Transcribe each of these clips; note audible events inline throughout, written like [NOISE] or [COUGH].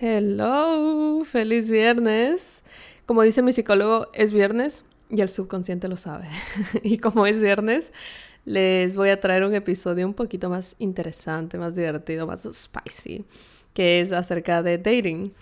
Hello, feliz viernes. Como dice mi psicólogo, es viernes y el subconsciente lo sabe. [LAUGHS] y como es viernes, les voy a traer un episodio un poquito más interesante, más divertido, más spicy, que es acerca de dating.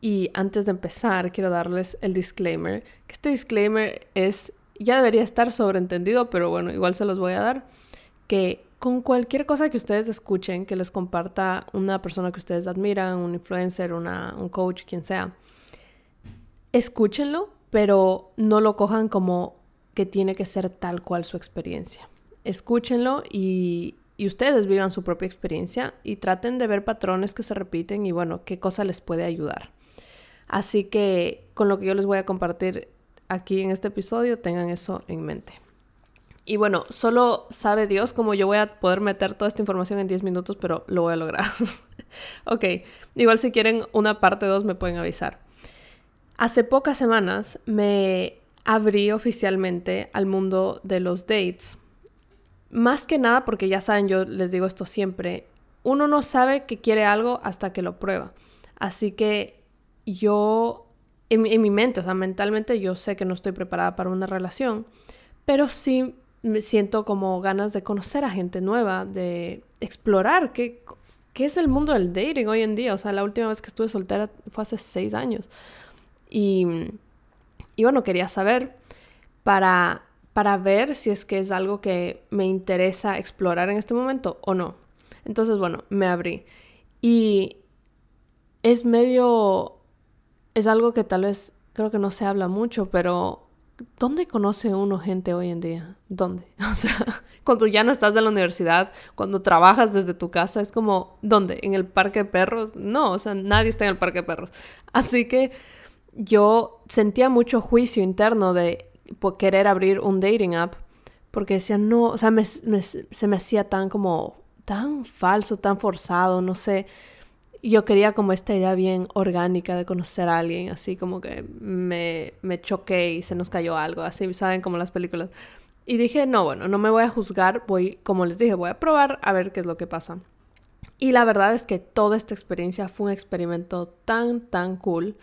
Y antes de empezar, quiero darles el disclaimer, que este disclaimer es, ya debería estar sobreentendido, pero bueno, igual se los voy a dar, que con cualquier cosa que ustedes escuchen, que les comparta una persona que ustedes admiran, un influencer, un coach, quien sea, escúchenlo, pero no lo cojan como que tiene que ser tal cual su experiencia. Escúchenlo y, y ustedes vivan su propia experiencia y traten de ver patrones que se repiten y bueno, qué cosa les puede ayudar. Así que con lo que yo les voy a compartir aquí en este episodio, tengan eso en mente. Y bueno, solo sabe Dios cómo yo voy a poder meter toda esta información en 10 minutos, pero lo voy a lograr. [LAUGHS] ok, igual si quieren una parte 2 me pueden avisar. Hace pocas semanas me abrí oficialmente al mundo de los dates. Más que nada porque ya saben, yo les digo esto siempre, uno no sabe que quiere algo hasta que lo prueba. Así que yo, en, en mi mente, o sea, mentalmente yo sé que no estoy preparada para una relación, pero sí me siento como ganas de conocer a gente nueva, de explorar qué, qué es el mundo del dating hoy en día. O sea, la última vez que estuve soltera fue hace seis años. Y, y bueno, quería saber para, para ver si es que es algo que me interesa explorar en este momento o no. Entonces, bueno, me abrí. Y es medio, es algo que tal vez creo que no se habla mucho, pero ¿dónde conoce uno gente hoy en día? ¿Dónde? [LAUGHS] O sea, cuando ya no estás de la universidad, cuando trabajas desde tu casa, es como, ¿dónde? ¿En el parque de perros? No, o sea, nadie está en el parque de perros. Así que yo sentía mucho juicio interno de querer abrir un dating app, porque decía, no, o sea, se me hacía tan como, tan falso, tan forzado, no sé yo quería como esta idea bien orgánica de conocer a alguien, así como que me, me choqué y se nos cayó algo, así, ¿saben? Como las películas. Y dije, no, bueno, no me voy a juzgar, voy, como les dije, voy a probar a ver qué es lo que pasa. Y la verdad es que toda esta experiencia fue un experimento tan, tan cool.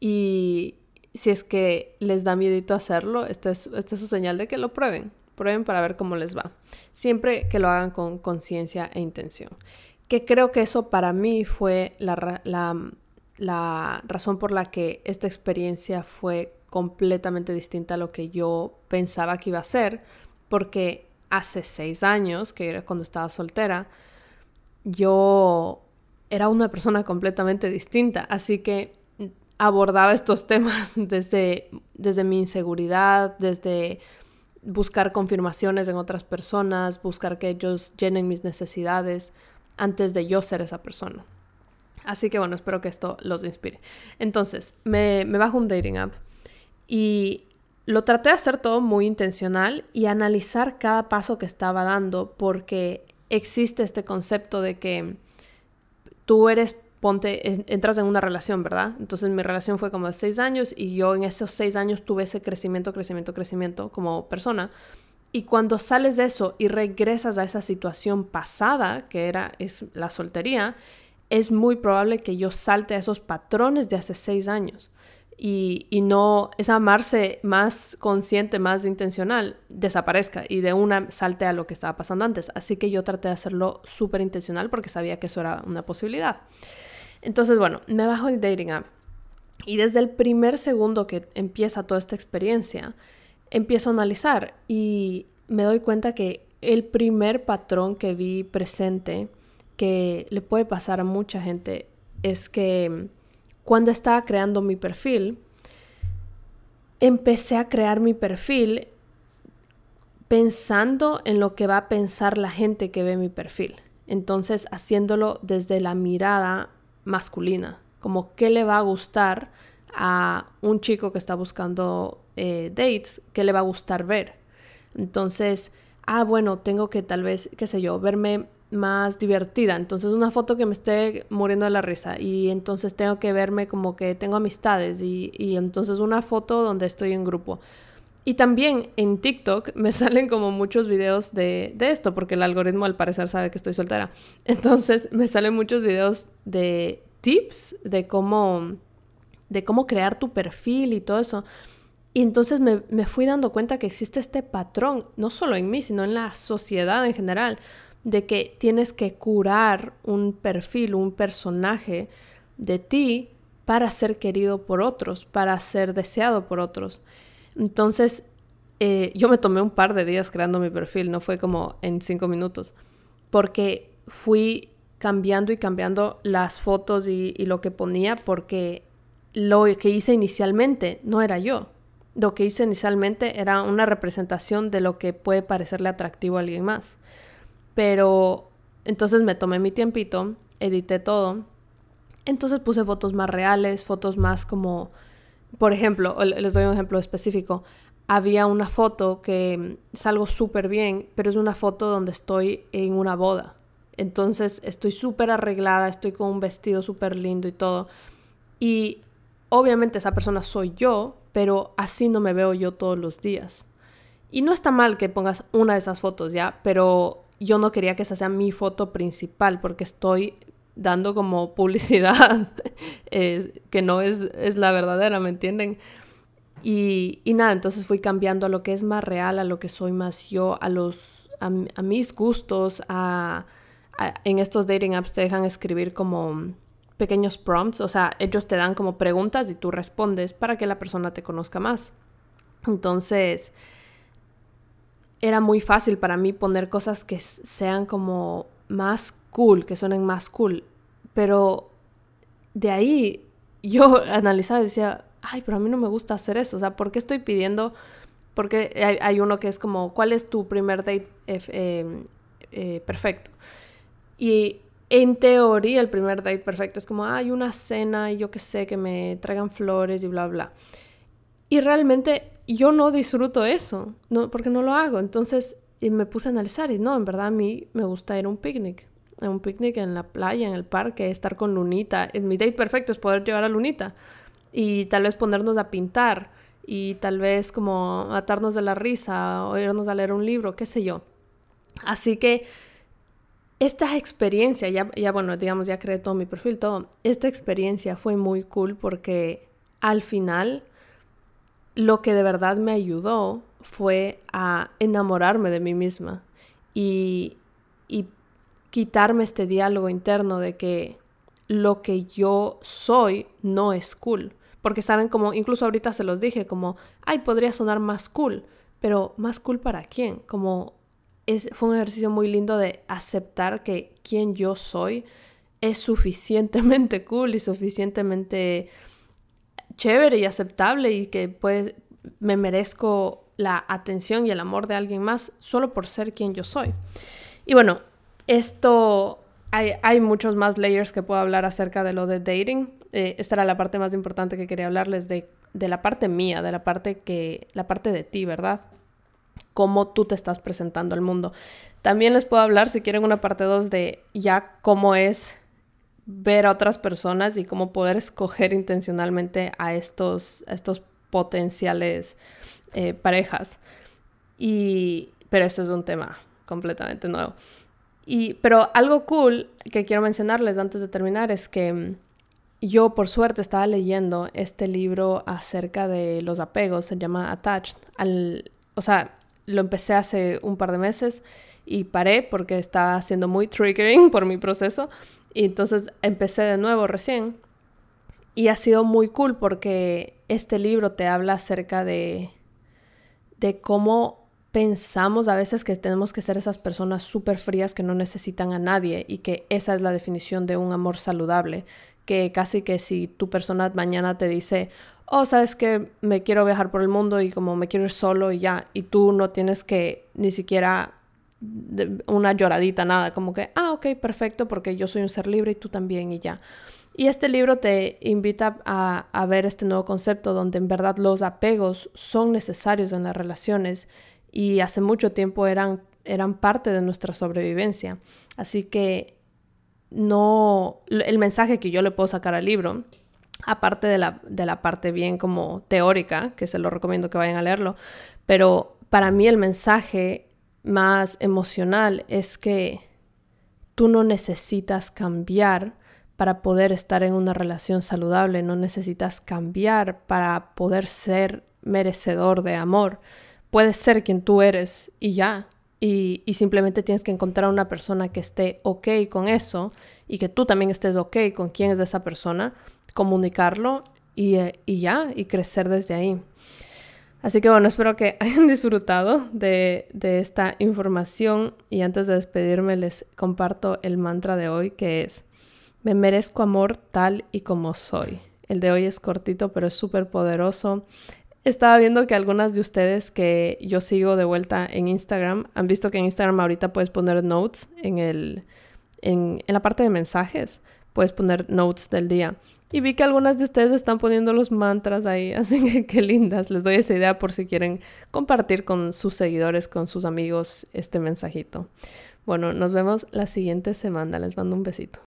Y si es que les da miedito hacerlo, esta es, esta es su señal de que lo prueben. Prueben para ver cómo les va. Siempre que lo hagan con conciencia e intención que creo que eso para mí fue la, la, razón por la que esta experiencia fue completamente distinta a lo que yo pensaba que iba a ser, porque hace seis años, que era cuando estaba soltera, yo era una persona completamente distinta, así que abordaba estos [LAUGHS] temas desde, desde mi inseguridad, desde buscar confirmaciones en otras personas, buscar que ellos llenen mis necesidades, antes de yo ser esa persona. Así que bueno, espero que esto los inspire. Entonces, me, me bajo un dating app y lo traté de hacer todo muy intencional y analizar cada paso que estaba dando porque existe este concepto de que tú eres, ponte, entras en una relación, ¿verdad? Entonces mi relación fue como de seis años y yo en esos seis años tuve ese crecimiento, crecimiento, crecimiento como persona. Y cuando sales de eso y regresas a esa situación pasada, que era es la soltería, es muy probable que yo salte a esos patrones de hace seis años. Y, y, no, es amarse más consciente, más intencional, desaparezca y de una salte a lo que estaba pasando antes. Así que yo traté de hacerlo súper intencional porque sabía que eso era una posibilidad. Entonces, bueno, me bajo el dating app y desde el primer segundo que empieza toda esta experiencia, empiezo a analizar y me doy cuenta que el primer patrón que vi presente que le puede pasar a mucha gente es que cuando estaba creando mi perfil, empecé a crear mi perfil pensando en lo que va a pensar la gente que ve mi perfil. Entonces, haciéndolo desde la mirada masculina, como qué le va a gustar a un chico que está buscando eh, dates, qué le va a gustar ver. Entonces, ah, bueno, tengo que tal vez, qué sé yo, verme más divertida. Entonces, una foto que me esté muriendo de la risa. Y entonces tengo que verme como que tengo amistades. Y, y entonces una foto donde estoy en grupo. Y también en TikTok me [LAUGHS] salen como muchos videos de, de, esto, porque el algoritmo al parecer sabe que estoy soltera. [LAUGHS] Entonces me salen muchos videos de tips de cómo, de cómo crear tu perfil y todo eso. Y entonces me, me fui dando cuenta que existe este patrón, no solo en mí, sino en la sociedad en general, de que tienes que curar un perfil, un personaje de ti para ser querido por otros, para ser deseado por otros. Entonces, eh, yo me tomé un par de días creando mi perfil, no fue como en cinco minutos, porque fui cambiando y cambiando las fotos y, y lo que ponía porque lo que hice inicialmente no era yo. Lo que hice inicialmente era una representación de lo que puede parecerle atractivo a alguien más. Pero entonces me tomé mi tiempito, edité todo. Entonces puse fotos más reales, fotos más como, por ejemplo, les doy un ejemplo específico. Había una foto que salgo súper bien, pero es una foto donde estoy en una boda. Entonces estoy súper arreglada, estoy con un vestido súper lindo y todo. Y obviamente esa persona soy yo, pero así no me veo yo todos los días. Y no está mal que pongas una de esas fotos, ¿ya? Pero yo no quería que esa sea mi foto principal porque estoy dando como [LAUGHS] publicidad que no es, es, la verdadera, ¿me entienden? Y, nada, entonces fui cambiando a lo que es más real, a lo que soy más yo, a, los, a, mis gustos, a, en estos dating apps te dejan escribir como pequeños prompts, o sea, ellos te dan como preguntas y tú respondes para que la persona te conozca más. Entonces, era muy fácil para mí poner cosas que sean como más cool, que suenen más cool. Pero de ahí [LAUGHS] yo analizaba y decía, ay, pero a mí no me gusta hacer eso. O sea, ¿por qué estoy pidiendo? Porque hay, uno que es como, ¿cuál es tu primer date eh, eh, perfecto? Y en teoría el primer date perfecto es como, hay una cena y yo qué sé, que me traigan flores y bla, bla. Y realmente yo no disfruto eso, no, porque no lo hago. Entonces me puse a analizar y no, en verdad a mí me gusta ir a un picnic. A un picnic en la playa, en el parque, estar con Lunita. Mi date perfecto es poder llevar a Lunita y tal vez ponernos a pintar y tal vez como atarnos de la risa o irnos a leer un libro, qué sé yo. Así que esta experiencia, ya, bueno, digamos, ya creé todo mi perfil, todo. Esta experiencia fue muy cool porque al final lo que de verdad me ayudó fue a enamorarme de mí misma y, y quitarme este diálogo interno de que lo que yo soy no es cool. Porque saben como, incluso ahorita se los dije, como, ay, podría sonar más cool, pero más cool para quién? Como es, fue un ejercicio muy lindo de aceptar que quien yo soy es suficientemente [LAUGHS] cool y suficientemente chévere y aceptable y que pues me merezco la atención y el amor de alguien más solo por ser quien yo soy. Y bueno, esto hay, hay muchos más layers que puedo hablar acerca de lo de dating. Eh, esta era la parte más importante que quería hablarles de, de la parte mía, de la parte que, la parte de ti, ¿verdad? Cómo tú te estás presentando al mundo. También les puedo hablar, si quieren, una parte 2 de ya cómo es ver a otras personas y cómo poder escoger intencionalmente a estos, estos potenciales eh, parejas. Y, pero eso es un tema completamente nuevo. Y, pero algo cool que quiero mencionarles antes de terminar es que mm, yo por suerte estaba leyendo este libro acerca de los apegos, se llama Attached. Al, o sea, lo empecé hace un par de meses y paré porque estaba siendo muy triggering por mi proceso y entonces empecé de nuevo recién. Y ha sido muy cool porque este libro te habla acerca de, de cómo pensamos a veces que tenemos que ser esas personas súper frías que no necesitan a nadie y que esa es la definición de un amor saludable. Que casi que si tu persona mañana te dice, oh, sabes que me quiero viajar por el mundo y como me quiero ir solo y ya, y tú no tienes que ni siquiera una lloradita, nada, como que, ah, ok, perfecto, porque yo soy un ser libre y tú también y ya. Y este libro te invita a, ver este nuevo concepto donde en verdad los apegos son necesarios en las relaciones y hace mucho tiempo eran, eran parte de nuestra sobrevivencia. Así que no, el mensaje que yo le puedo sacar al libro, aparte de la, de la parte bien como teórica, que se lo recomiendo que vayan a leerlo, pero para mí el mensaje más emocional es que tú no necesitas cambiar para poder estar en una relación saludable, no necesitas cambiar para poder ser merecedor de amor. Puedes ser quien tú eres y ya. Y, simplemente tienes que encontrar una persona que esté ok con eso y que tú también estés ok con quién es de esa persona, comunicarlo y, eh, y ya, y crecer desde ahí. Así que bueno, espero que [LAUGHS] hayan disfrutado de, de, esta información y antes de despedirme les comparto el mantra de hoy que es, me merezco amor tal y como soy. El de hoy es cortito pero es súper poderoso. Estaba viendo que algunas de ustedes que yo sigo de vuelta en Instagram han visto que en Instagram ahorita puedes poner notes en, el, en, en la parte de mensajes, puedes poner notes del día. Y vi que algunas de ustedes están poniendo los mantras ahí, [LAUGHS] así que qué lindas. Les doy esa idea por si quieren compartir con sus seguidores, con sus amigos este mensajito. Bueno, nos vemos la siguiente semana. Les mando un besito.